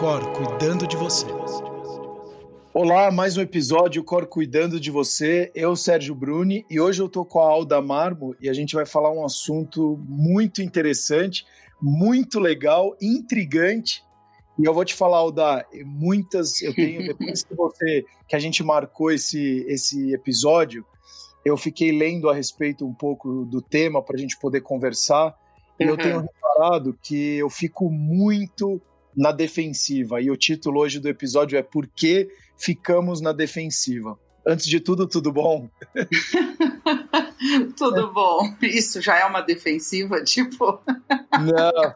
Cor cuidando de você. Olá, mais um episódio Cor cuidando de você. Eu, Sérgio Bruni, e hoje eu tô com a Alda Marmo e a gente vai falar um assunto muito interessante, muito legal, intrigante. E eu vou te falar, Alda, muitas eu tenho depois que você que a gente marcou esse esse episódio, eu fiquei lendo a respeito um pouco do tema para a gente poder conversar. E eu tenho uhum. reparado que eu fico muito na defensiva. E o título hoje do episódio é Por que ficamos na defensiva? Antes de tudo, tudo bom? tudo bom. Isso já é uma defensiva, tipo. não,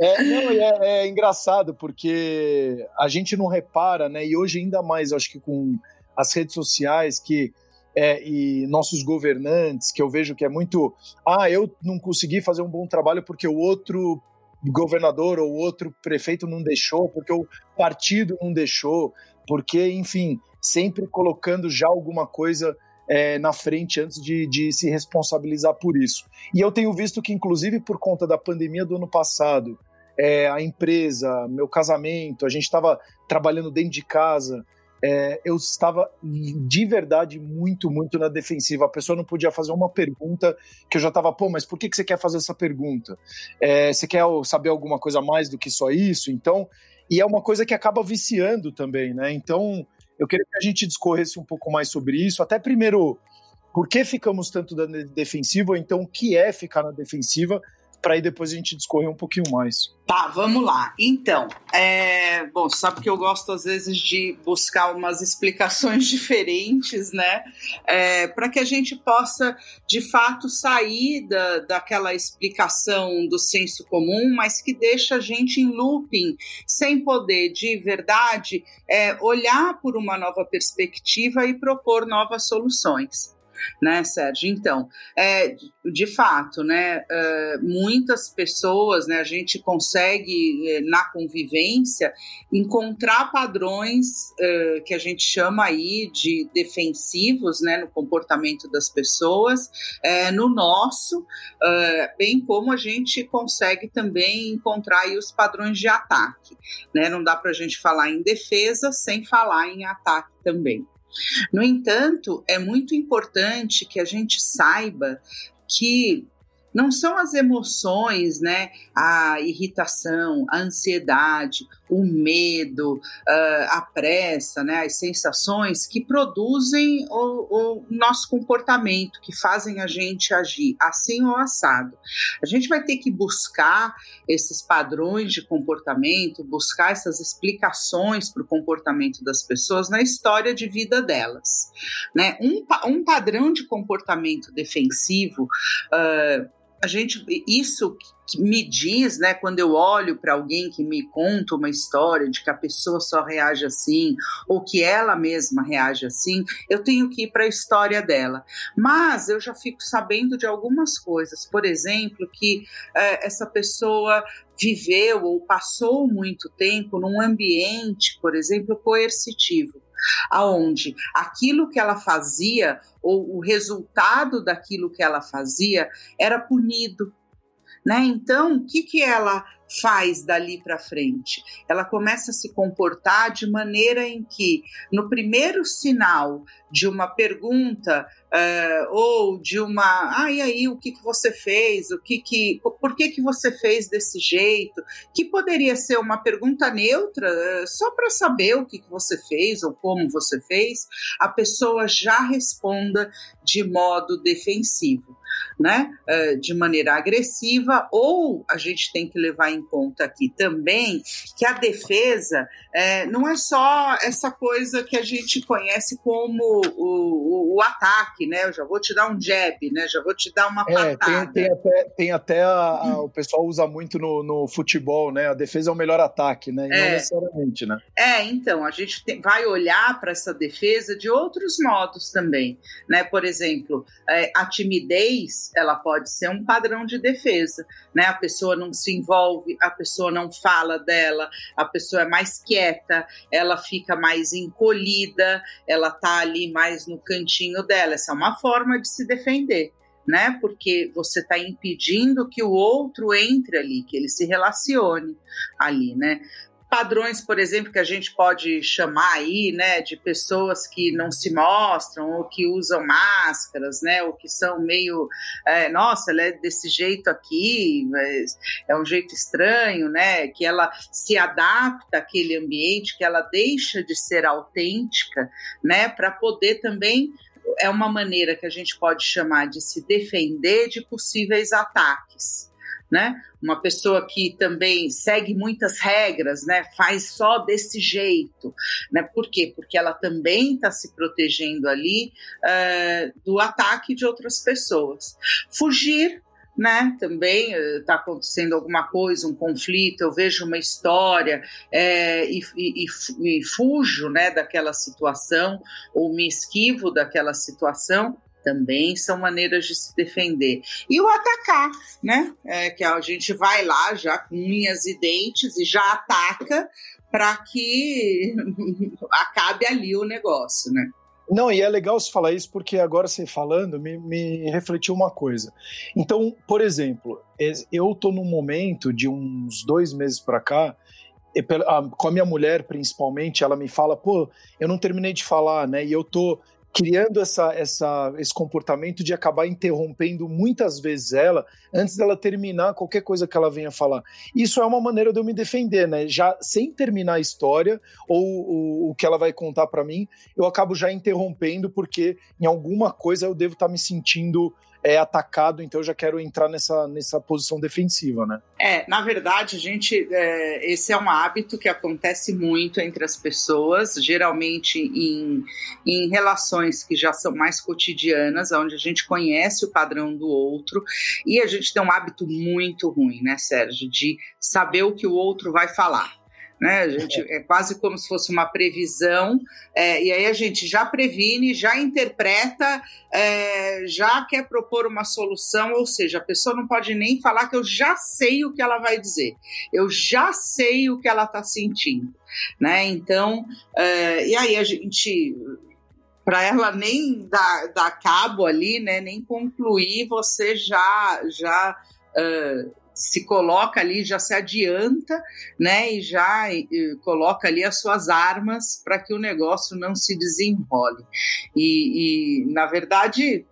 é, não é, é, engraçado porque a gente não repara, né? E hoje ainda mais, acho que com as redes sociais que é, e nossos governantes, que eu vejo que é muito. Ah, eu não consegui fazer um bom trabalho porque o outro governador ou outro prefeito não deixou, porque o partido não deixou, porque, enfim, sempre colocando já alguma coisa é, na frente antes de, de, se responsabilizar por isso. E eu tenho visto que, inclusive, por conta da pandemia do ano passado, é, a empresa, meu casamento, a gente estava trabalhando dentro de casa, é, eu estava de verdade muito, muito na defensiva. A pessoa não podia fazer uma pergunta que eu já estava, pô, mas por que, que você quer fazer essa pergunta? É, você quer saber alguma coisa mais do que só isso? Então, e é uma coisa que acaba viciando também, né? Então, eu queria que a gente discorresse um pouco mais sobre isso. Até primeiro, por que ficamos tanto na defensiva? Então, o que é ficar na defensiva? Para aí depois a gente discorrer um pouquinho mais. Tá, vamos lá. Então, é... bom, sabe que eu gosto às vezes de buscar umas explicações diferentes, né? É... Para que a gente possa, de fato, sair da, daquela explicação do senso comum, mas que deixa a gente em looping, sem poder, de verdade, é... olhar por uma nova perspectiva e propor novas soluções né, Sérgio? Então, é, de fato, né, é, muitas pessoas, né, a gente consegue, é, na convivência, encontrar padrões é, que a gente chama aí de defensivos, né, no comportamento das pessoas, é, no nosso, bem como a gente consegue também encontrar aí os padrões de ataque, né? Não dá para a gente falar em defesa sem falar em ataque também. No entanto, é muito importante que a gente saiba que não são as emoções, né? A irritação, a ansiedade, o medo, ah, a pressa, né? As sensações que produzem o, o nosso comportamento, que fazem a gente agir assim ou assado. A gente vai ter que buscar esses padrões de comportamento, buscar essas explicações para o comportamento das pessoas na história de vida delas, né? Um, um padrão de comportamento defensivo uh, a gente isso me diz, né, quando eu olho para alguém que me conta uma história de que a pessoa só reage assim ou que ela mesma reage assim, eu tenho que ir para a história dela. Mas eu já fico sabendo de algumas coisas, por exemplo, que é, essa pessoa viveu ou passou muito tempo num ambiente, por exemplo, coercitivo aonde aquilo que ela fazia ou o resultado daquilo que ela fazia era punido. Né? Então, o que, que ela faz dali para frente? Ela começa a se comportar de maneira em que, no primeiro sinal de uma pergunta uh, ou de uma, ah, e aí, o que, que você fez? O que que, por que, que você fez desse jeito? Que poderia ser uma pergunta neutra, uh, só para saber o que, que você fez ou como você fez, a pessoa já responda de modo defensivo. Né, uh, de maneira agressiva, ou a gente tem que levar em conta aqui também que a defesa não é só essa coisa que a gente conhece como o, o, ataque, né? Eu já vou te dar um jab, né? Já vou te dar uma é, patada. Tem, tem até, tem até a, a, o pessoal usa muito no, no, futebol, né? A defesa é o melhor ataque, né? E é. não necessariamente, né? É, então, a gente tem, vai olhar para essa defesa de outros modos também, né? Por exemplo, é, a timidez, ela pode ser um padrão de defesa, né? A pessoa não se envolve, a pessoa não fala dela, a pessoa é mais quieta, ela fica mais encolhida, ela tá ali mais no cantinho dela. Essa é uma forma de se defender, né? Porque você está impedindo que o outro entre ali, que ele se relacione ali, né? Padrões, por exemplo, que a gente pode chamar aí, né, de pessoas que não se mostram ou que usam máscaras, né, ou que são meio, é, nossa, ela é desse jeito aqui, é um jeito estranho, né, que ela se adapta àquele ambiente, que ela deixa de ser autêntica, né, para poder também é uma maneira que a gente pode chamar de se defender de possíveis ataques né? Uma pessoa que também segue muitas regras, né? Faz só desse jeito, né? Por quê? Porque ela também está se protegendo ali uh, do ataque de outras pessoas. Fugir né? Também está acontecendo alguma coisa, um conflito, eu vejo uma história é, e, e, e, fujo, né, daquela situação ou me esquivo daquela situação também são maneiras de se defender. E o atacar, né? É, que a gente vai lá já com unhas e dentes e já ataca para que acabe ali o negócio, né? Não, e é legal você falar isso porque agora você falando me, me refletiu uma coisa. Então, por exemplo, eu tô num momento de uns dois meses para cá, com a minha mulher principalmente, ela me fala, pô, eu não terminei de falar, né? E eu tô criando essa, essa, esse comportamento de acabar interrompendo muitas vezes ela antes dela terminar qualquer coisa que ela venha falar. Isso é uma maneira de eu me defender, né? Já sem terminar a história ou o, o que ela vai contar para mim, eu acabo já interrompendo porque em alguma coisa eu devo estar tá me sentindo é atacado, então eu já quero entrar nessa, nessa posição defensiva, né? É, na verdade, gente, é, esse é um hábito que acontece muito entre as pessoas, geralmente em, em relações que já são mais cotidianas, onde a gente conhece o padrão do outro, e a gente tem um hábito muito ruim, né, Sérgio, de saber o que o outro vai falar né? A gente é quase como se fosse uma previsão, é, e aí a gente já previne, já interpreta, é, já quer propor uma solução, ou seja, a pessoa não pode nem falar que eu já sei o que ela vai dizer, eu já sei o que ela está sentindo, né? Então, é, e aí a gente para ela nem dar, dar cabo ali, né, nem concluir, você já já uh, se coloca ali, já se adianta, né, e já e, coloca ali as suas armas para que o negócio não se desenrole. E, e, na verdade,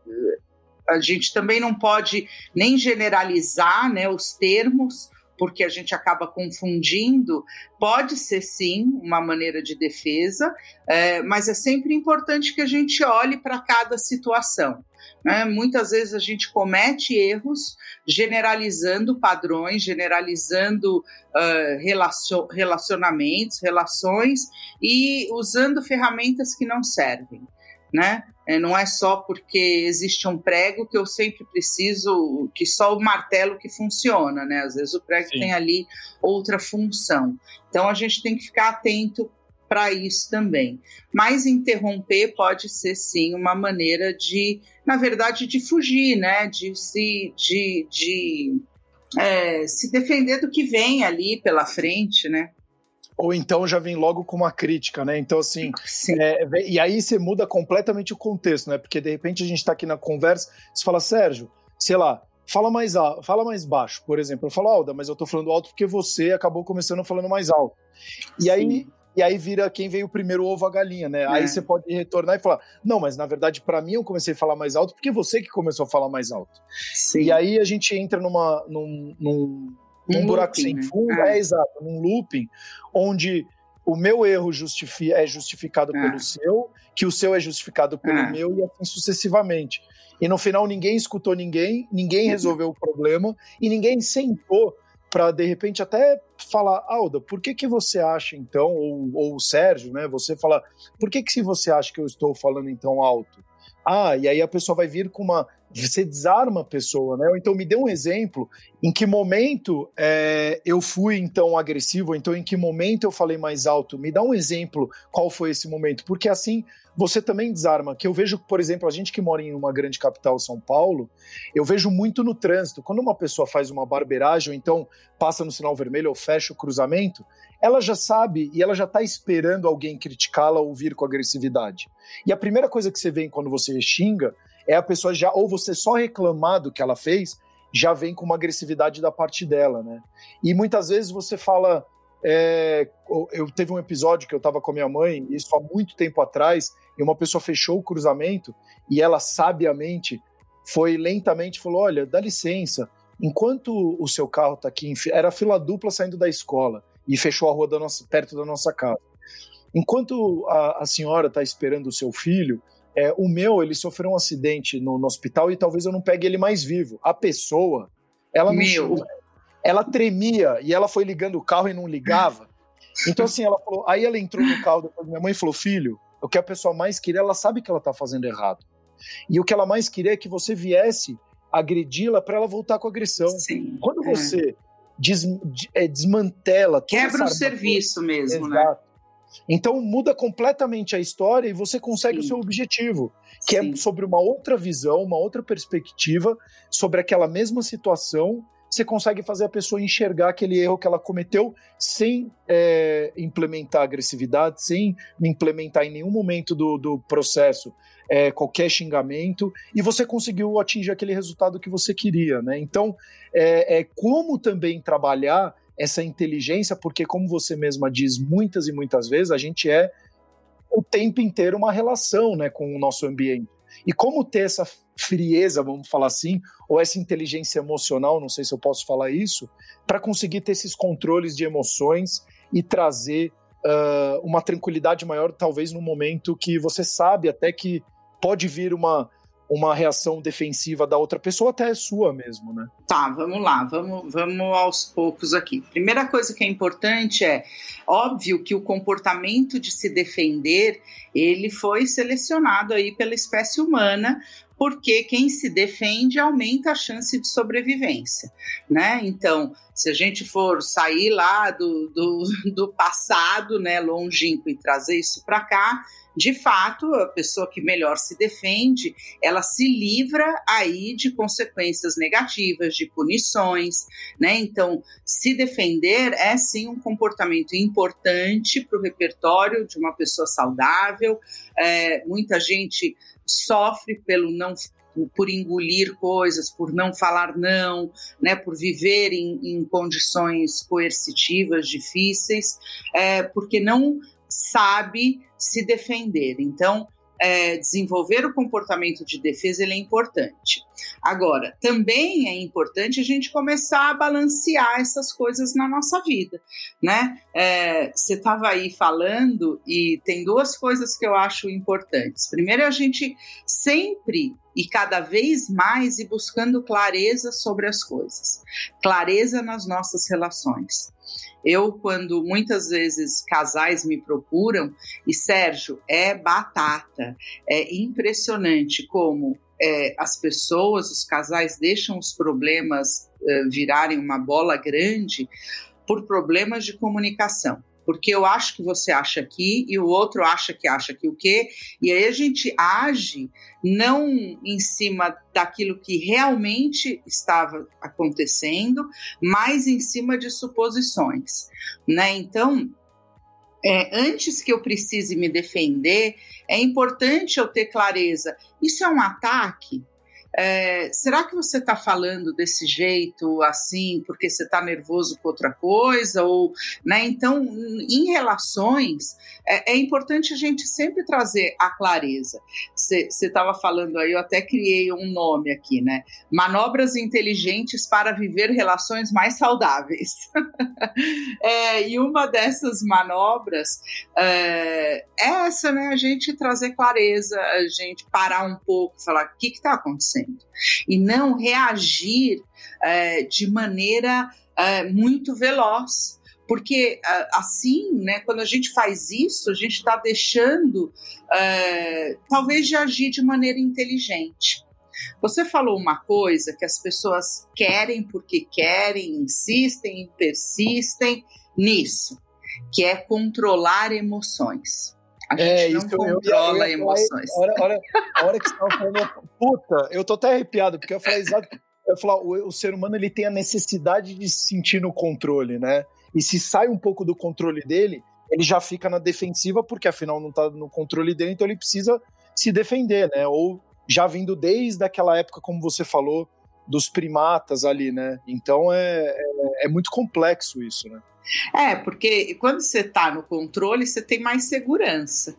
a gente também não pode nem generalizar, né, os termos, porque a gente acaba confundindo, pode ser sim uma maneira de defesa, é, mas é sempre importante que a gente olhe para cada situação. Né? Muitas vezes a gente comete erros generalizando padrões, generalizando uh, relacionamentos, relações e usando ferramentas que não servem. Né? É, não é só porque existe um prego que eu sempre preciso que só o martelo que funciona, né? Às vezes o prego Sim. tem ali outra função. Então a gente tem que ficar atento para isso também. Mas interromper pode ser sim uma maneira de, na verdade, de fugir, né? De se, de, de é, se defender do que vem ali pela frente, né? Ou então já vem logo com uma crítica, né? Então, assim, é, e aí você muda completamente o contexto, né? Porque de repente a gente está aqui na conversa, você fala, Sérgio, sei lá, fala mais alto, fala mais baixo, por exemplo. Eu falo, Alda, mas eu tô falando alto porque você acabou começando falando mais alto. E Sim. aí e aí vira quem veio primeiro ovo a galinha, né? É. Aí você pode retornar e falar: não, mas na verdade, para mim, eu comecei a falar mais alto porque você que começou a falar mais alto. Sim. E aí a gente entra numa, num, num, num um buraco looping, sem né? fundo, né? é. exato, num looping, onde o meu erro justifi é justificado é. pelo seu, que o seu é justificado pelo é. meu e assim sucessivamente. E no final ninguém escutou ninguém, ninguém uhum. resolveu o problema e ninguém sentou para de repente até falar, Alda, por que que você acha então, ou, ou o Sérgio, né, você fala, por que que se você acha que eu estou falando então alto? Ah, e aí a pessoa vai vir com uma, você desarma a pessoa, né, então me dê um exemplo, em que momento é, eu fui então agressivo, então em que momento eu falei mais alto, me dá um exemplo, qual foi esse momento, porque assim você também desarma. Que eu vejo, por exemplo, a gente que mora em uma grande capital, São Paulo, eu vejo muito no trânsito. Quando uma pessoa faz uma barbeiragem, ou então passa no sinal vermelho ou fecha o cruzamento, ela já sabe e ela já está esperando alguém criticá-la ou vir com agressividade. E a primeira coisa que você vê quando você xinga é a pessoa já, ou você só reclamar do que ela fez, já vem com uma agressividade da parte dela, né? E muitas vezes você fala, é, eu teve um episódio que eu estava com a minha mãe, isso há muito tempo atrás, e uma pessoa fechou o cruzamento e ela sabiamente foi lentamente falou: olha, dá licença, enquanto o seu carro está aqui, era fila dupla saindo da escola e fechou a rua da nossa, perto da nossa casa. Enquanto a, a senhora está esperando o seu filho, é, o meu ele sofreu um acidente no, no, hospital e talvez eu não pegue ele mais vivo. A pessoa, ela meu. Não, ela tremia e ela foi ligando o carro e não ligava. Então, assim, ela falou. Aí ela entrou no carro depois minha mãe falou: Filho, o que a pessoa mais queria, ela sabe que ela tá fazendo errado. E o que ela mais queria é que você viesse agredi-la para ela voltar com a agressão. Sim, Quando é. você des, é, desmantela. Quebra o serviço mesmo, né? Exato. né? Então muda completamente a história e você consegue Sim. o seu objetivo, que é Sim. é sobre uma outra visão, uma outra perspectiva sobre aquela mesma situação você consegue fazer a pessoa enxergar aquele erro que ela cometeu sem é, implementar agressividade, sem implementar em nenhum momento do, do processo é, qualquer xingamento, e você conseguiu atingir aquele resultado que você queria. Né? Então, é, é como também trabalhar essa inteligência, porque, como você mesma diz muitas e muitas vezes, a gente é o tempo inteiro uma relação né, com o nosso ambiente. E como ter essa frieza, vamos falar assim, ou essa inteligência emocional, não sei se eu posso falar isso, para conseguir ter esses controles de emoções e trazer uh, uma tranquilidade maior, talvez no momento que você sabe até que pode vir uma uma reação defensiva da outra pessoa, até é sua mesmo, né? Tá, vamos lá, vamos, vamos aos poucos aqui. Primeira coisa que é importante é, óbvio que o comportamento de se defender, ele foi selecionado aí pela espécie humana porque quem se defende aumenta a chance de sobrevivência, né? Então, se a gente for sair lá do, do, do passado, né, longínquo e trazer isso para cá, de fato, a pessoa que melhor se defende, ela se livra aí de consequências negativas, de punições, né? Então, se defender é sim um comportamento importante para o repertório de uma pessoa saudável. É, muita gente sofre pelo não por engolir coisas, por não falar não, né, por viver em, em condições coercitivas difíceis, é, porque não sabe se defender. Então, é, desenvolver o comportamento de defesa ele é importante. Agora, também é importante a gente começar a balancear essas coisas na nossa vida, né? É, você estava aí falando e tem duas coisas que eu acho importantes. Primeiro, a gente sempre e cada vez mais ir buscando clareza sobre as coisas, clareza nas nossas relações. Eu, quando muitas vezes casais me procuram, e Sérgio, é batata, é impressionante como é, as pessoas, os casais deixam os problemas é, virarem uma bola grande por problemas de comunicação porque eu acho que você acha aqui e o outro acha que acha que o quê, e aí a gente age não em cima daquilo que realmente estava acontecendo, mas em cima de suposições, né? Então, é, antes que eu precise me defender, é importante eu ter clareza. Isso é um ataque? É, será que você está falando desse jeito, assim, porque você está nervoso com outra coisa? Ou, né? Então, em relações, é, é importante a gente sempre trazer a clareza. Você estava falando aí, eu até criei um nome aqui, né? Manobras inteligentes para viver relações mais saudáveis. é, e uma dessas manobras é, é essa, né? A gente trazer clareza, a gente parar um pouco, falar o que está acontecendo acontecendo e não reagir é, de maneira é, muito veloz. Porque é, assim, né, quando a gente faz isso, a gente está deixando, é, talvez, de agir de maneira inteligente. Você falou uma coisa que as pessoas querem porque querem, insistem, persistem nisso, que é controlar emoções. A gente é, não controla eu, eu, emoções. A hora, a, hora, a hora que você estava falando, puta, eu tô até arrepiado, porque eu falei exato. Eu falar, o, o ser humano ele tem a necessidade de se sentir no controle, né? E se sai um pouco do controle dele, ele já fica na defensiva, porque afinal não tá no controle dele, então ele precisa se defender, né? Ou já vindo desde aquela época, como você falou, dos primatas ali, né? Então é, é, é muito complexo isso, né? É, porque quando você está no controle, você tem mais segurança.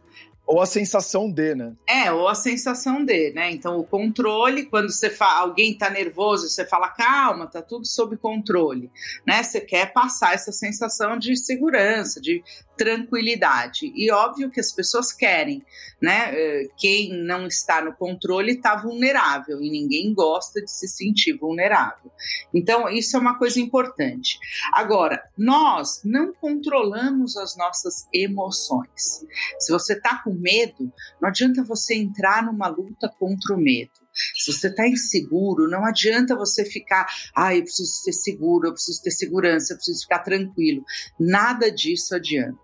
Ou a sensação de, né? É, ou a sensação de, né? Então, o controle, quando você fala, alguém tá nervoso, você fala, calma, tá tudo sob controle, né? Você quer passar essa sensação de segurança, de tranquilidade. E óbvio que as pessoas querem, né? Eh, quem não está no controle está vulnerável e ninguém gosta de se sentir vulnerável. Então, isso é uma coisa importante. Agora, nós não controlamos as nossas emoções. Se você está com medo, não adianta você entrar numa luta contra o medo. Se você está inseguro, não adianta você ficar, ah, eu preciso ser seguro, eu preciso ter segurança, eu preciso ficar tranquilo. Nada disso adianta.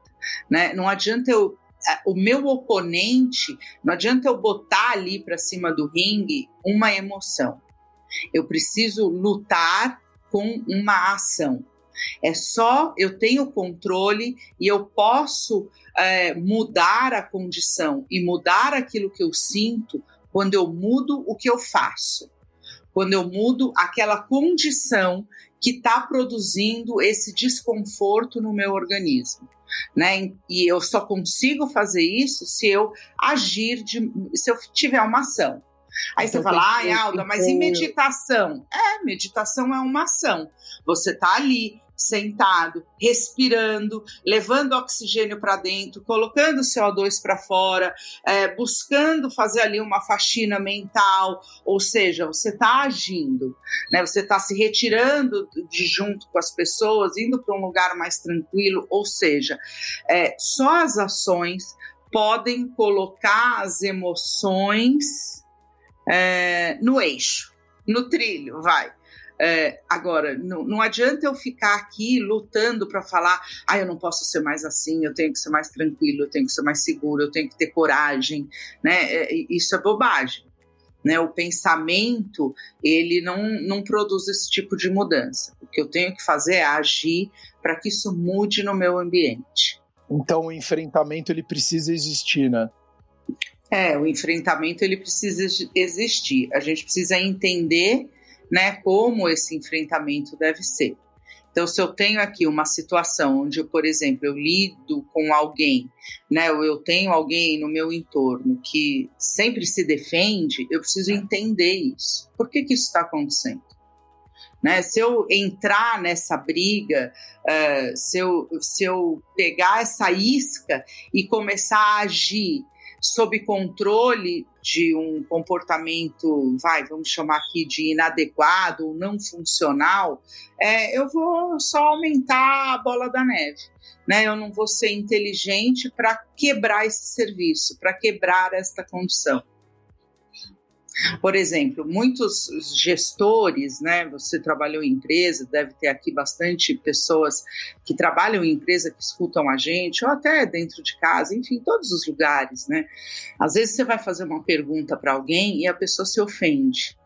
Né? Não adianta eu o meu oponente, não adianta eu botar ali para cima do ringue uma emoção. Eu preciso lutar com uma ação. É só eu tenho controle e eu posso é, mudar a condição e mudar aquilo que eu sinto quando eu mudo o que eu faço. Quando eu mudo aquela condição que está produzindo esse desconforto no meu organismo né? E eu só consigo fazer isso se eu agir de, se eu tiver uma ação. Aí você fala, ai, Alda, mas e meditação? É, meditação é uma ação. Você tá ali, sentado, respirando, levando oxigênio para dentro, colocando CO2 para fora, é, buscando fazer ali uma faxina mental, ou seja, você está agindo, né? Você está se retirando de junto com as pessoas, indo para um lugar mais tranquilo, ou seja, é, só as ações podem colocar as emoções é, no eixo, no trilho, vai. É, agora, não, não adianta eu ficar aqui lutando para falar, ah, eu não posso ser mais assim, eu tenho que ser mais tranquilo, eu tenho que ser mais seguro, eu tenho que ter coragem, né? É, isso é bobagem. Né, o pensamento ele não, não produz esse tipo de mudança. O que eu tenho que fazer é agir para que isso mude no meu ambiente. Então o enfrentamento ele precisa existir, né? É, o enfrentamento ele precisa existir. A gente precisa entender né, como esse enfrentamento deve ser. Então, se eu tenho aqui uma situação onde, por exemplo, eu lido com alguém, né, ou eu tenho alguém no meu entorno que sempre se defende, eu preciso entender isso. Por que, que isso está acontecendo? Né? Se eu entrar nessa briga, uh, se, eu, se eu pegar essa isca e começar a agir sob controle de um comportamento, vai, vamos chamar aqui de inadequado ou não funcional, é, eu vou só aumentar a bola da neve. Né? Eu não vou ser inteligente para quebrar esse serviço, para quebrar esta condição. Por exemplo, muitos gestores, né? Você trabalhou em empresa, deve ter aqui bastante pessoas que trabalham em empresa que escutam a gente, ou até dentro de casa, enfim, todos os lugares, né? Às vezes você vai fazer uma pergunta para alguém e a pessoa se ofende.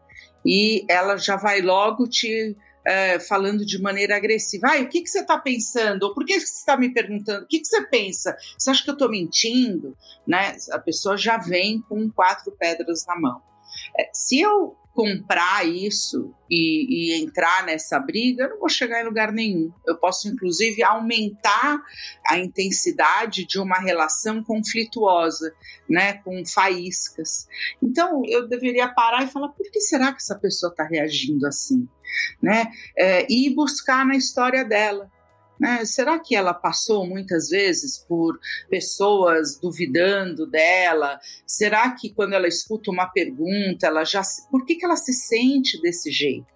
E ela já vai logo te é, falando de maneira agressiva. Ai, o que, que você está pensando? Ou por que você está me perguntando? O que, que você pensa? Você acha que eu estou mentindo? Né? A pessoa já vem com quatro pedras na mão. É, se eu comprar isso e, e, entrar nessa briga, eu não vou chegar em lugar nenhum. Eu posso, inclusive, aumentar a intensidade de uma relação conflituosa, né, com faíscas. Então, eu deveria parar e falar: por que será que essa pessoa está reagindo assim? Né? É, e buscar na história dela. Né? Será que ela passou muitas vezes por pessoas duvidando dela? Será que quando ela escuta uma pergunta, ela já. Por que, que ela se sente desse jeito?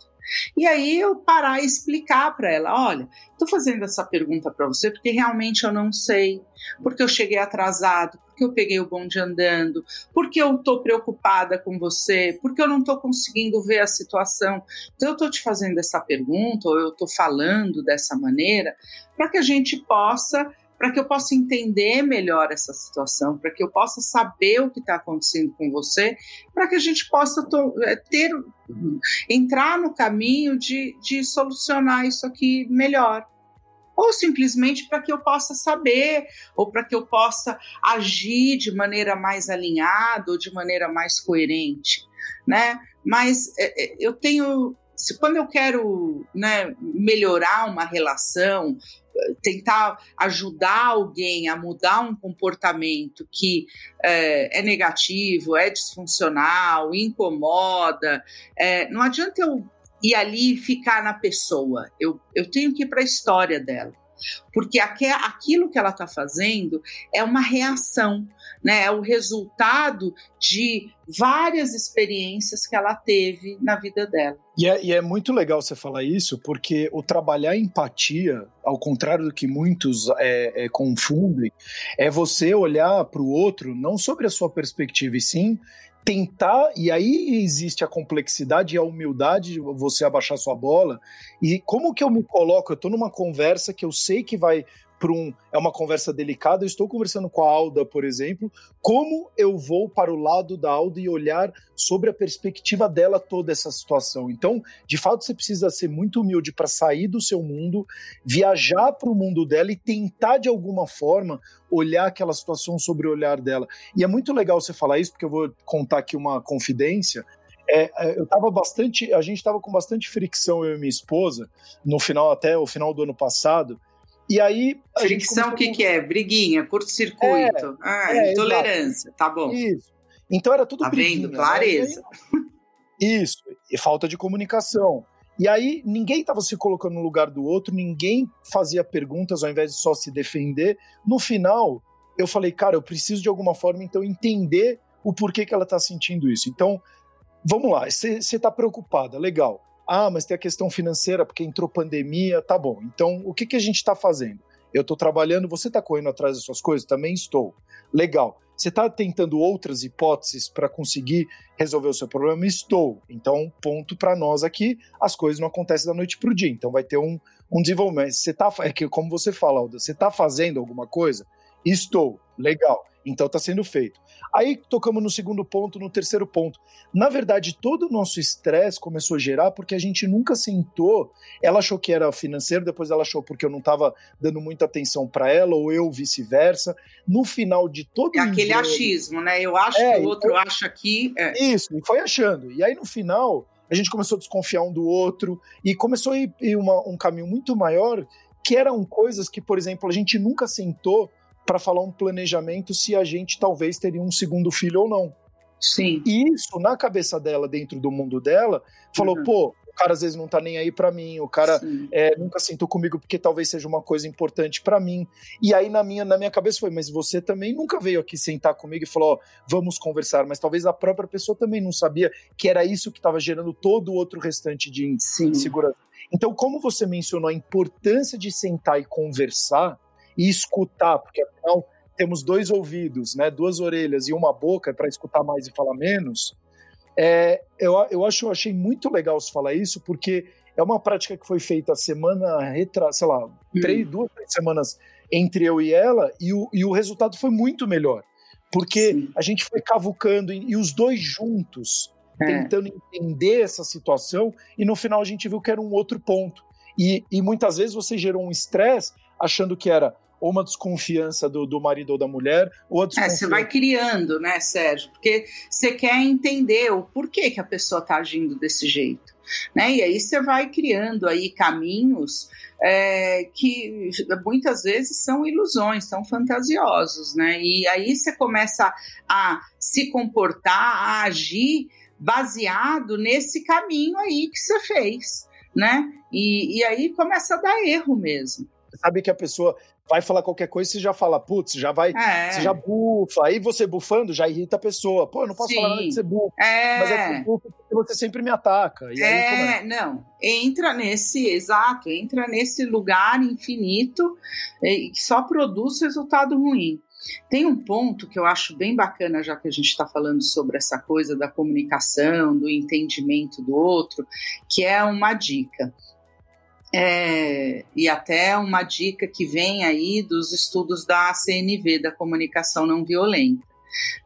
E aí eu parar e explicar para ela: olha, estou fazendo essa pergunta para você porque realmente eu não sei, porque eu cheguei atrasado, porque eu peguei o bonde andando, porque eu estou preocupada com você, porque eu não estou conseguindo ver a situação. Então eu estou te fazendo essa pergunta, ou eu estou falando dessa maneira, para que a gente possa para que eu possa entender melhor essa situação, para que eu possa saber o que está acontecendo com você, para que a gente possa é, ter entrar no caminho de, de solucionar isso aqui melhor. Ou simplesmente para que eu possa saber, ou para que eu possa agir de maneira mais alinhada, ou de maneira mais coerente, né? Mas é, é, eu tenho se quando eu quero né, melhorar uma relação tentar ajudar alguém a mudar um comportamento que é, é negativo, é disfuncional, incomoda, é, não adianta eu ir ali e ficar na pessoa. Eu, eu tenho que ir para a história dela porque aquilo que ela está fazendo é uma reação, né? é o resultado de várias experiências que ela teve na vida dela. E é, e é, muito legal você falar isso, porque o trabalhar empatia, ao contrário do que muitos é, é, confundem, é você olhar para o outro não sobre a sua perspectiva, e sim tentar, e aí existe a complexidade e a humildade de você abaixar sua bola. E como que eu me coloco? Eu estou numa conversa que eu sei que vai para um. É uma conversa delicada. Eu estou conversando com a Alda, por exemplo. Como eu vou para o lado da Alda e olhar sobre a perspectiva dela toda essa situação? Então, de fato, você precisa ser muito humilde para sair do seu mundo, viajar para o mundo dela e tentar, de alguma forma, olhar aquela situação sobre o olhar dela. E é muito legal você falar isso, porque eu vou contar aqui uma confidência. É, é eu tava bastante, a gente estava com bastante fricção eu e minha esposa no final até o final do ano passado, e aí. Fricção, o que, que é? Briguinha, curto-circuito. É, ah, é, intolerância, exato. tá bom. Isso. Então era tudo tá briguinha. Vendo? Né? Clareza. Né? Isso, e falta de comunicação. E aí ninguém estava se colocando no lugar do outro, ninguém fazia perguntas ao invés de só se defender. No final, eu falei, cara, eu preciso de alguma forma então entender o porquê que ela está sentindo isso. Então, vamos lá, você está preocupada, legal. Ah, mas tem a questão financeira, porque entrou pandemia, tá bom. Então, o que, que a gente está fazendo? Eu estou trabalhando, você está correndo atrás das suas coisas? Também estou. Legal. Você está tentando outras hipóteses para conseguir resolver o seu problema? Estou. Então, ponto para nós aqui, as coisas não acontecem da noite para o dia. Então, vai ter um, um desenvolvimento. Você tá, é que, como você fala, Alda, você está fazendo alguma coisa? Estou. Legal. Então está sendo feito. Aí tocamos no segundo ponto, no terceiro ponto. Na verdade, todo o nosso estresse começou a gerar porque a gente nunca sentou. Ela achou que era financeiro, depois ela achou porque eu não estava dando muita atenção para ela, ou eu vice-versa. No final de todo É aquele achismo, né? Eu acho é, que o outro acha aqui. É. Isso, e foi achando. E aí no final, a gente começou a desconfiar um do outro, e começou a ir, ir uma, um caminho muito maior, que eram coisas que, por exemplo, a gente nunca sentou para falar um planejamento se a gente talvez teria um segundo filho ou não. Sim. E isso, na cabeça dela, dentro do mundo dela, falou: uhum. pô, o cara às vezes não tá nem aí para mim, o cara é, nunca sentou comigo porque talvez seja uma coisa importante para mim. E aí na minha, na minha cabeça foi: mas você também nunca veio aqui sentar comigo e falou: ó, vamos conversar. Mas talvez a própria pessoa também não sabia que era isso que estava gerando todo o outro restante de insegurança. Então, como você mencionou a importância de sentar e conversar, e escutar, porque afinal temos dois ouvidos, né, duas orelhas e uma boca para escutar mais e falar menos. É, eu, eu acho, eu achei muito legal você falar isso, porque é uma prática que foi feita a semana retra, sei lá, hum. três, duas, três semanas entre eu e ela, e o, e o resultado foi muito melhor. Porque Sim. a gente foi cavucando e, e os dois juntos, é. tentando entender essa situação, e no final a gente viu que era um outro ponto. E, e muitas vezes você gerou um estresse achando que era ou uma desconfiança do, do marido ou da mulher, ou a desconfiança... É, você vai criando, né, Sérgio? Porque você quer entender o porquê que a pessoa está agindo desse jeito. Né? E aí você vai criando aí caminhos é, que muitas vezes são ilusões, são fantasiosos, né? E aí você começa a se comportar, a agir baseado nesse caminho aí que você fez, né? E, e aí começa a dar erro mesmo. Sabe que a pessoa vai falar qualquer coisa, você já fala, putz, já vai, é. você já bufa. Aí você bufando já irrita a pessoa. Pô, eu não posso Sim. falar nada de você bufa. É. Mas é que bufa porque você sempre me ataca. E é, aí, não. Entra nesse, exato, entra nesse lugar infinito e só produz resultado ruim. Tem um ponto que eu acho bem bacana, já que a gente está falando sobre essa coisa da comunicação, do entendimento do outro, que é uma dica. É, e até uma dica que vem aí dos estudos da CNV, da comunicação não violenta.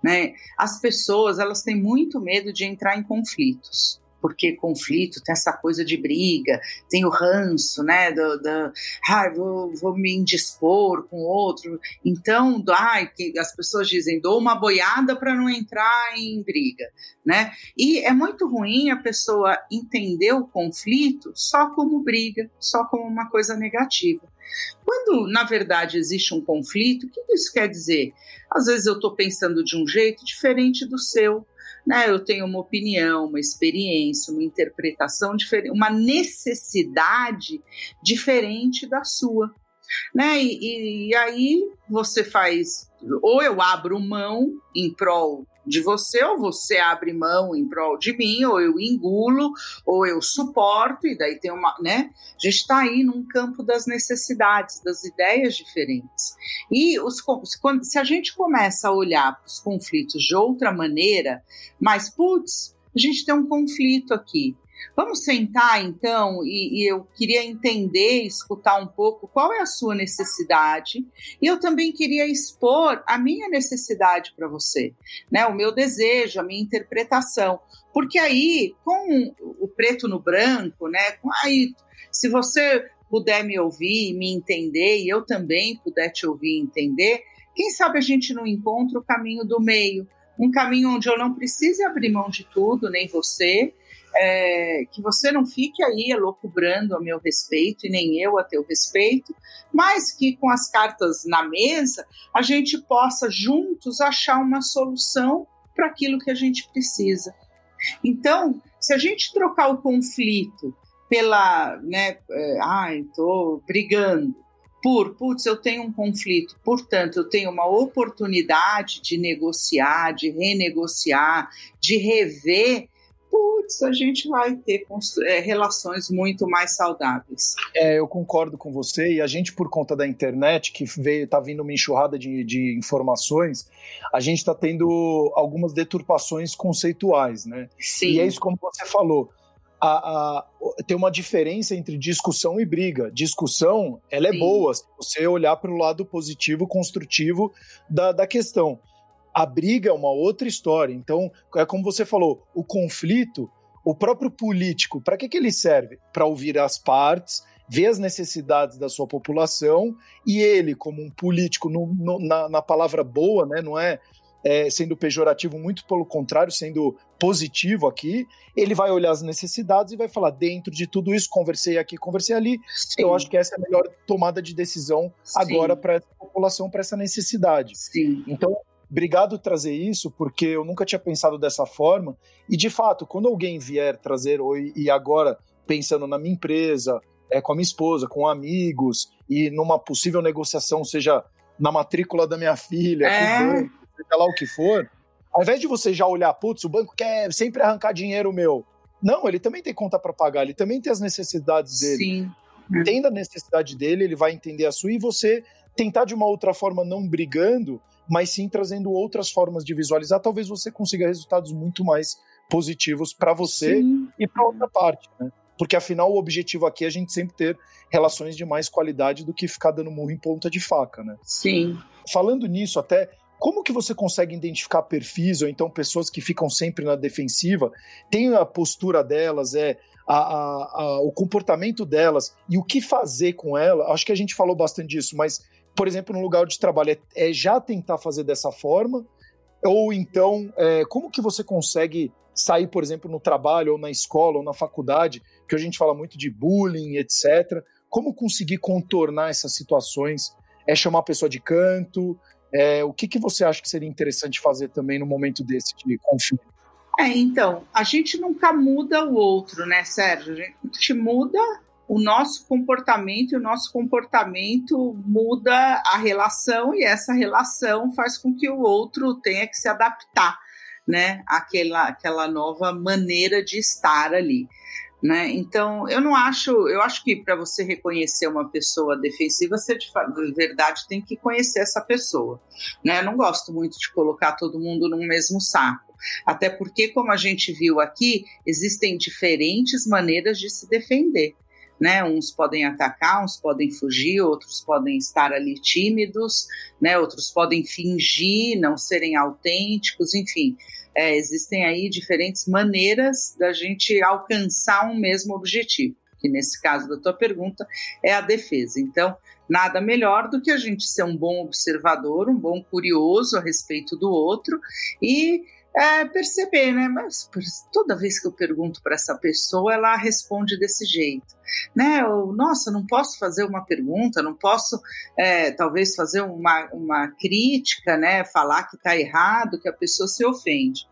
Né? As pessoas elas têm muito medo de entrar em conflitos. Porque conflito tem essa coisa de briga, tem o ranço, né? Do, do ah, vou, vou me indispor com outro. Então, ai, que as pessoas dizem, dou uma boiada para não entrar em briga, né? E é muito ruim a pessoa entender o conflito só como briga, só como uma coisa negativa. Quando, na verdade, existe um conflito, o que isso quer dizer? Às vezes eu estou pensando de um jeito diferente do seu, né? Eu tenho uma opinião, uma experiência, uma interpretação diferente, uma necessidade diferente da sua. Né? E, e, aí você faz, ou eu abro mão em prol de você, ou você abre mão em prol de mim, ou eu engulo, ou eu suporto, e daí tem uma, né? A gente está aí num campo das necessidades, das ideias diferentes. E os, se a gente começa a olhar para os conflitos de outra maneira, mas, putz, a gente tem um conflito aqui. Vamos sentar então e, e, eu queria entender, escutar um pouco qual é a sua necessidade e eu também queria expor a minha necessidade para você, né? O meu desejo, a minha interpretação, porque aí com o preto no branco, né? Aí, se você puder me ouvir, me entender e eu também puder te ouvir e entender, quem sabe a gente não encontra o caminho do meio, um caminho onde eu não precise abrir mão de tudo, nem você é, que você não fique aí loucubrando a meu respeito e nem eu a teu respeito, mas que com as cartas na mesa a gente possa juntos achar uma solução para aquilo que a gente precisa. Então, se a gente trocar o conflito pela, né, é, ai, estou brigando, por, putz, eu tenho um conflito, portanto, eu tenho uma oportunidade de negociar, de renegociar, de rever putz, a gente vai ter é, relações muito mais saudáveis. É, eu concordo com você, e a gente, por conta da internet, que veio, tá vindo uma enxurrada de, de informações, a gente está tendo algumas deturpações conceituais, né? Sim. E é isso como você falou. A, a, tem uma diferença entre discussão e briga. Discussão, ela é Sim. boa, se você olhar para o lado positivo, construtivo da, da questão. A briga é uma outra história. Então, é como você falou, o conflito, o próprio político, para que, que ele serve? Para ouvir as partes, ver as necessidades da sua população e ele, como um político, no, no, na, na, palavra boa, né, não é, é, sendo pejorativo, muito pelo contrário, sendo positivo aqui, ele vai olhar as necessidades e vai falar: dentro de tudo isso, conversei aqui, conversei ali. Sim. Eu acho que essa é a melhor tomada de decisão Sim. agora para essa população, para essa necessidade. Sim. Então, Obrigado por trazer isso, porque eu nunca tinha pensado dessa forma. E de fato, quando alguém vier trazer, e agora pensando na minha empresa, é, com a minha esposa, com amigos, e numa possível negociação, seja na matrícula da minha filha, é. banco, seja lá o que for, ao invés de você já olhar, putz, o banco quer sempre arrancar dinheiro meu. Não, ele também tem conta para pagar, ele também tem as necessidades dele. Sim. Entenda a necessidade dele, ele vai entender a sua, e você tentar de uma outra forma, não brigando, mas sim trazendo outras formas de visualizar, talvez você consiga resultados muito mais positivos para você sim. e para outra parte, né? Porque afinal o objetivo aqui é a gente sempre ter relações de mais qualidade do que ficar dando murro em ponta de faca, né? Sim. Falando nisso, até como que você consegue identificar perfis ou então pessoas que ficam sempre na defensiva? Tem a postura delas, é a, a, a, o comportamento delas e o que fazer com ela? Acho que a gente falou bastante disso, mas por exemplo, no lugar de trabalho, é, é já tentar fazer dessa forma? Ou então, é, como que você consegue sair, por exemplo, no trabalho, ou na escola, ou na faculdade, que a gente fala muito de bullying, etc. Como conseguir contornar essas situações? É chamar a pessoa de canto? É, o que, que você acha que seria interessante fazer também no momento desse de conflito? É, então, a gente nunca muda o outro, né, Sérgio? A gente muda o nosso comportamento e o nosso comportamento muda a relação e essa relação faz com que o outro tenha que se adaptar, né, àquela, àquela nova maneira de estar ali. Né? Então, eu não acho, eu acho que para você reconhecer uma pessoa defensiva, você de verdade tem que conhecer essa pessoa. Né? Eu não gosto muito de colocar todo mundo no mesmo saco. Até porque, como a gente viu aqui, existem diferentes maneiras de se defender né? Uns podem atacar, uns podem fugir, outros podem estar ali tímidos, né? Outros podem fingir, não serem autênticos, enfim. é, existem aí diferentes maneiras da gente alcançar um mesmo objetivo, que nesse caso da tua pergunta é a defesa. Então, nada melhor do que a gente ser um bom observador, um bom curioso a respeito do outro e é, perceber, né? Mas toda vez que eu pergunto para essa pessoa, ela responde desse jeito, né? Eu, Nossa, não posso fazer uma pergunta, não posso, é, talvez, fazer uma, uma crítica, né? Falar que está errado, que a pessoa se ofende.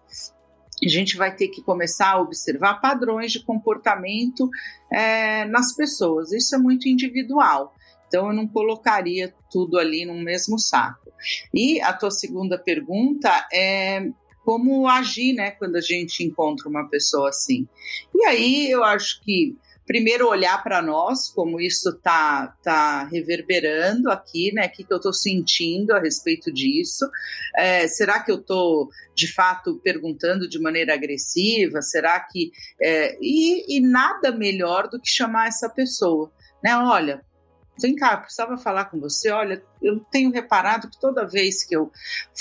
A gente vai ter que começar a observar padrões de comportamento é, nas pessoas. Isso é muito individual. Então, eu não colocaria tudo ali no mesmo saco. E a tua segunda pergunta é como agir, né, quando a gente encontra uma pessoa assim. E aí eu acho que primeiro olhar para nós, como isso tá tá reverberando aqui, né? O que, que eu estou sentindo a respeito disso? É, será que eu estou de fato perguntando de maneira agressiva? Será que é, e, e nada melhor do que chamar essa pessoa, né? Olha, vem cá, precisava falar com você. Olha, eu tenho reparado que toda vez que eu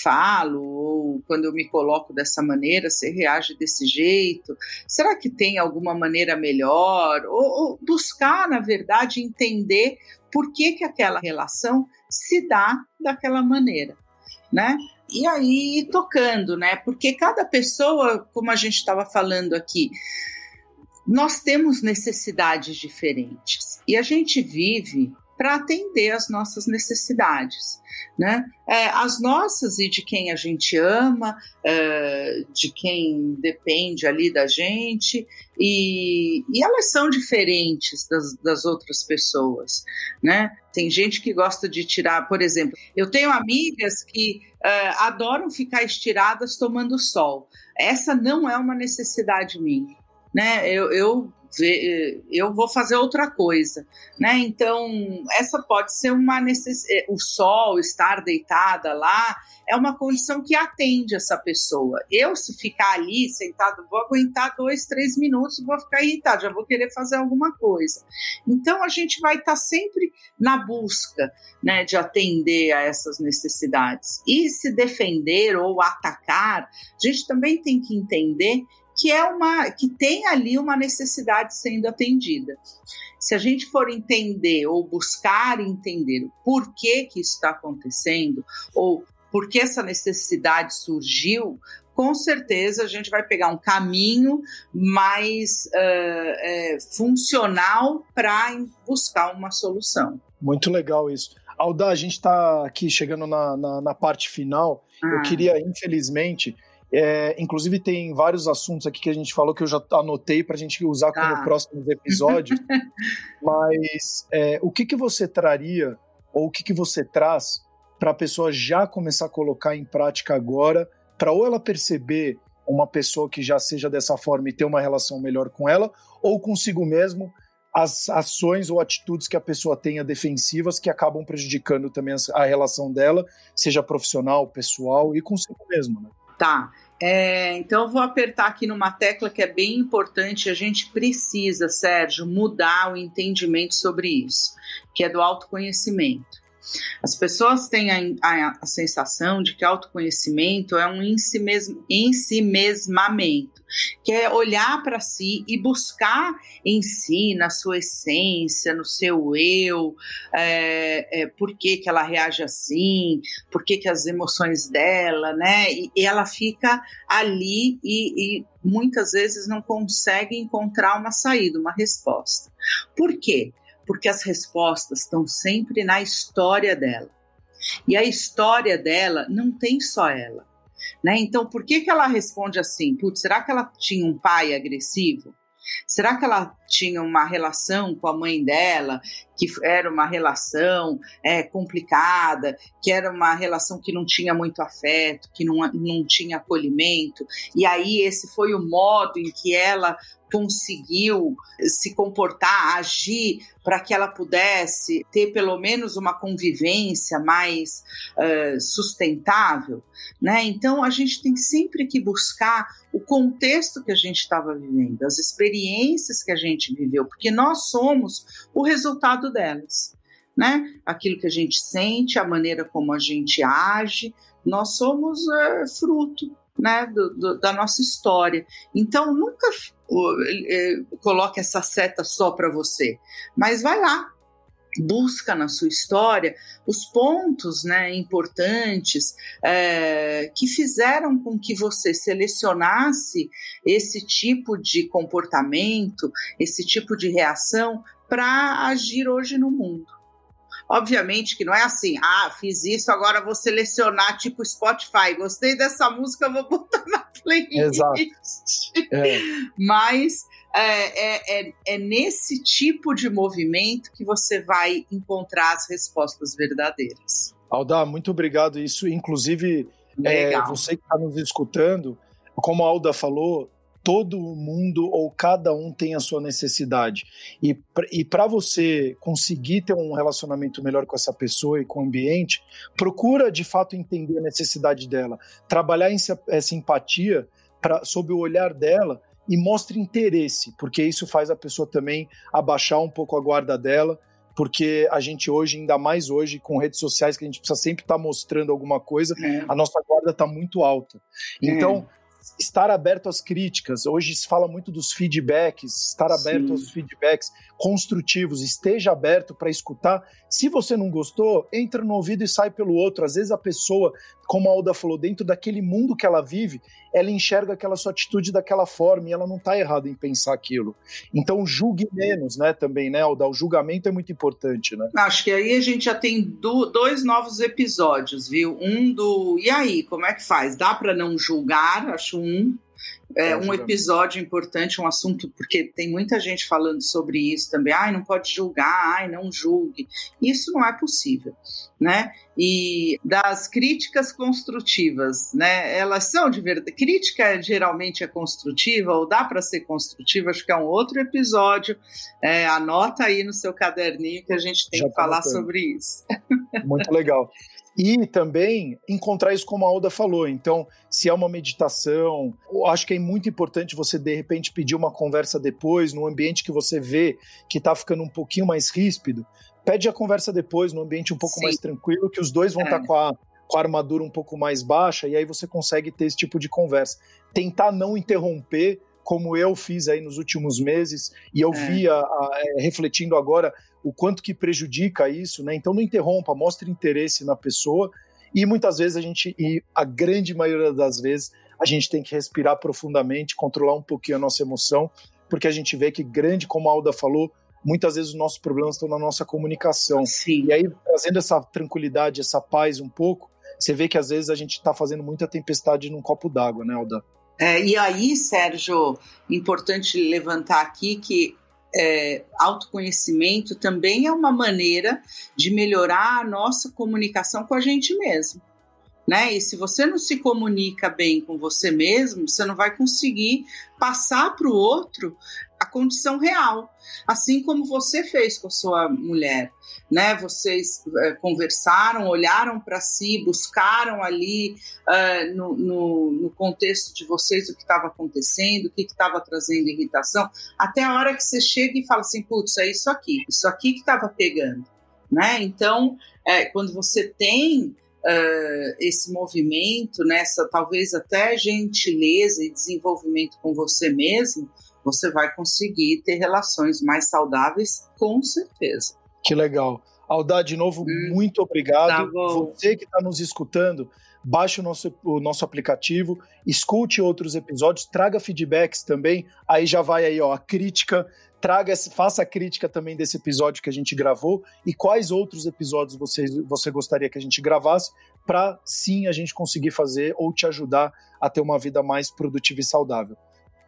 falo ou quando eu me coloco dessa maneira, você reage desse jeito. Será que tem alguma maneira melhor? Ou, ou buscar, na verdade, entender por que, que aquela relação se dá daquela maneira, né? E aí tocando, né? Porque cada pessoa, como a gente estava falando aqui, nós temos necessidades diferentes e a gente vive para atender às nossas necessidades, né? É, as nossas e de quem a gente ama, é, de quem depende ali da gente, e, e elas são diferentes das, das, outras pessoas, né? Tem gente que gosta de tirar, por exemplo, eu tenho amigas que é, adoram ficar estiradas tomando sol. Essa não é uma necessidade minha. Né? Eu, eu eu vou fazer outra coisa, né? Então, essa pode ser uma necessidade. É, o sol, estar deitada lá, é uma condição que atende essa pessoa. Eu, se ficar ali sentado, vou aguentar dois, três minutos, vou ficar irritado, já vou querer fazer alguma coisa. Então, a gente vai estar sempre na busca, né, de atender a essas necessidades. E se defender ou atacar, a gente também tem que entender que é uma que tem ali uma necessidade sendo atendida. Se a gente for entender ou buscar entender o porquê que isso está acontecendo ou por que essa necessidade surgiu, com certeza a gente vai pegar um caminho mais uh, funcional para buscar uma solução. Muito legal isso. Alda, a gente está aqui chegando na, na, na parte final. Ah. Eu queria, infelizmente, é, inclusive, tem vários assuntos aqui que a gente falou que eu já anotei para a gente usar como ah. próximos episódios. Mas é, o que, que você traria, ou o que, que você traz para a pessoa já começar a colocar em prática agora, para ou ela perceber uma pessoa que já seja dessa forma e ter uma relação melhor com ela, ou consigo mesmo as ações ou atitudes que a pessoa tenha defensivas que acabam prejudicando também a relação dela, seja profissional, pessoal e consigo mesmo, né? Tá. É, então, eu vou apertar aqui numa tecla que é bem importante. A gente precisa, Sérgio, mudar o entendimento sobre isso, que é do autoconhecimento. As pessoas têm a, a, a sensação de que autoconhecimento é um ensimesmamento, que é olhar para si e buscar em si, na sua essência, no seu eu, é, é, por que, que ela reage assim, por que, que as emoções dela, né? E, e ela fica ali e, e muitas vezes não consegue encontrar uma saída, uma resposta. Por quê? Porque as respostas estão sempre na história dela. E a história dela não tem só ela. Né? Então, por que, que ela responde assim? Putz, será que ela tinha um pai agressivo? Será que ela tinha uma relação com a mãe dela, que era uma relação é, complicada, que era uma relação que não tinha muito afeto, que não, não tinha acolhimento, e aí esse foi o modo em que ela conseguiu se comportar, agir para que ela pudesse ter pelo menos uma convivência mais uh, sustentável, né? Então a gente tem sempre que buscar o contexto que a gente estava vivendo, as experiências que a gente viveu, porque nós somos o resultado delas. Né? Aquilo que a gente sente, a maneira como a gente age, nós somos é, fruto né, do, do, da nossa história. Então, nunca uh, coloque essa seta só para você, mas vai lá, busca na sua história os pontos né, importantes é, que fizeram com que você selecionasse esse tipo de comportamento, esse tipo de reação para agir hoje no mundo. Obviamente que não é assim, ah, fiz isso, agora vou selecionar tipo Spotify, gostei dessa música, vou botar na playlist. Exato. É. Mas é, é, é, é, nesse tipo de movimento que você vai encontrar as respostas verdadeiras. Alda, muito obrigado. Isso, inclusive, é, você que está nos escutando, como a Alda falou, todo mundo ou cada um tem a sua necessidade. E, e para você conseguir ter um relacionamento melhor com essa pessoa e com o ambiente, procura de fato entender a necessidade dela, trabalhar essa, essa empatia pra, sob o olhar dela e mostre interesse, porque isso faz a pessoa também abaixar um pouco a guarda dela porque a gente hoje, ainda mais hoje, com redes sociais, que a gente precisa sempre estar tá mostrando alguma coisa, é. a nossa guarda está muito alta. Então, é estar aberto às críticas. Hoje se fala muito dos feedbacks, estar aberto Sim. aos feedbacks construtivos, esteja aberto para escutar. Se você não gostou, entra no ouvido e sai pelo outro. Às vezes a pessoa, como a Alda falou, dentro daquele mundo que ela vive, ela enxerga aquela sua atitude daquela forma e ela não está errada em pensar aquilo. Então julgue menos, né, também, né, Alda? O julgamento é muito importante, né? Acho que aí a gente já tem do, dois novos episódios, viu? Um do e aí, como é que faz? Dá para não julgar? Acho um é, um episódio importante, um assunto, porque tem muita gente falando sobre isso também. Ai, não pode julgar, ai, não julgue. Isso não é possível, né? E das críticas construtivas, né? Elas são de verdade. Crítica geralmente é construtiva, ou dá para ser construtiva, acho que é um outro episódio. É, anota aí no seu caderninho que a gente tem Já que falar sobre isso. Muito legal. E também encontrar isso como a Alda falou. Então, se é uma meditação, acho que é muito importante você, de repente, pedir uma conversa depois, no ambiente que você vê que está ficando um pouquinho mais ríspido. Pede a conversa depois, no ambiente um pouco Sim. mais tranquilo, que os dois vão estar é. tá com, a, com a armadura um pouco mais baixa, e aí você consegue ter esse tipo de conversa. Tentar não interromper, como eu fiz aí nos últimos meses, e eu é. vi, a, a, é, refletindo agora, o quanto que prejudica isso, né? Então não interrompa, mostre interesse na pessoa e muitas vezes a gente, e a grande maioria das vezes, a gente tem que respirar profundamente, controlar um pouquinho a nossa emoção, porque a gente vê que grande, como a Alda falou, muitas vezes os nossos problemas estão na nossa comunicação. Sim. E aí, trazendo essa tranquilidade, essa paz um pouco, você vê que às vezes a gente está fazendo muita tempestade num copo d'água, né, Alda? É, e aí, Sérgio, importante levantar aqui que é, autoconhecimento também é uma maneira de melhorar a nossa comunicação com a gente mesmo. Né? E se você não se comunica bem com você mesmo, você não vai conseguir passar para o outro a condição real, assim como você fez com a sua mulher, né? Vocês é, conversaram, olharam para si, buscaram ali uh, no, no, no, contexto de vocês o que estava acontecendo, o que estava trazendo irritação, até a hora que você chega e fala assim, putz, é isso aqui, isso aqui que estava pegando, né? Então, é, quando você tem Uh, esse movimento, nessa talvez até gentileza e desenvolvimento com você mesmo, você vai conseguir ter relações mais saudáveis, com certeza. Que legal. Aldar, de novo, hum, muito obrigado. Tá você que está nos escutando, baixe o nosso, o nosso aplicativo, escute outros episódios, traga feedbacks também. Aí já vai aí, ó, a crítica. Traga, faça a crítica também desse episódio que a gente gravou e quais outros episódios você, você gostaria que a gente gravasse para sim a gente conseguir fazer ou te ajudar a ter uma vida mais produtiva e saudável.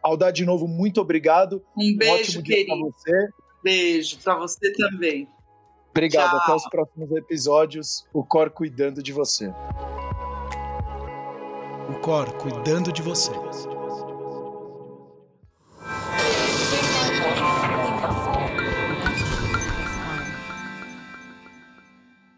Aldar, de novo, muito obrigado. Um beijo, um para você. Beijo para você também. Obrigado. Tchau. Até os próximos episódios. O Cor cuidando de você. O Cor cuidando de você.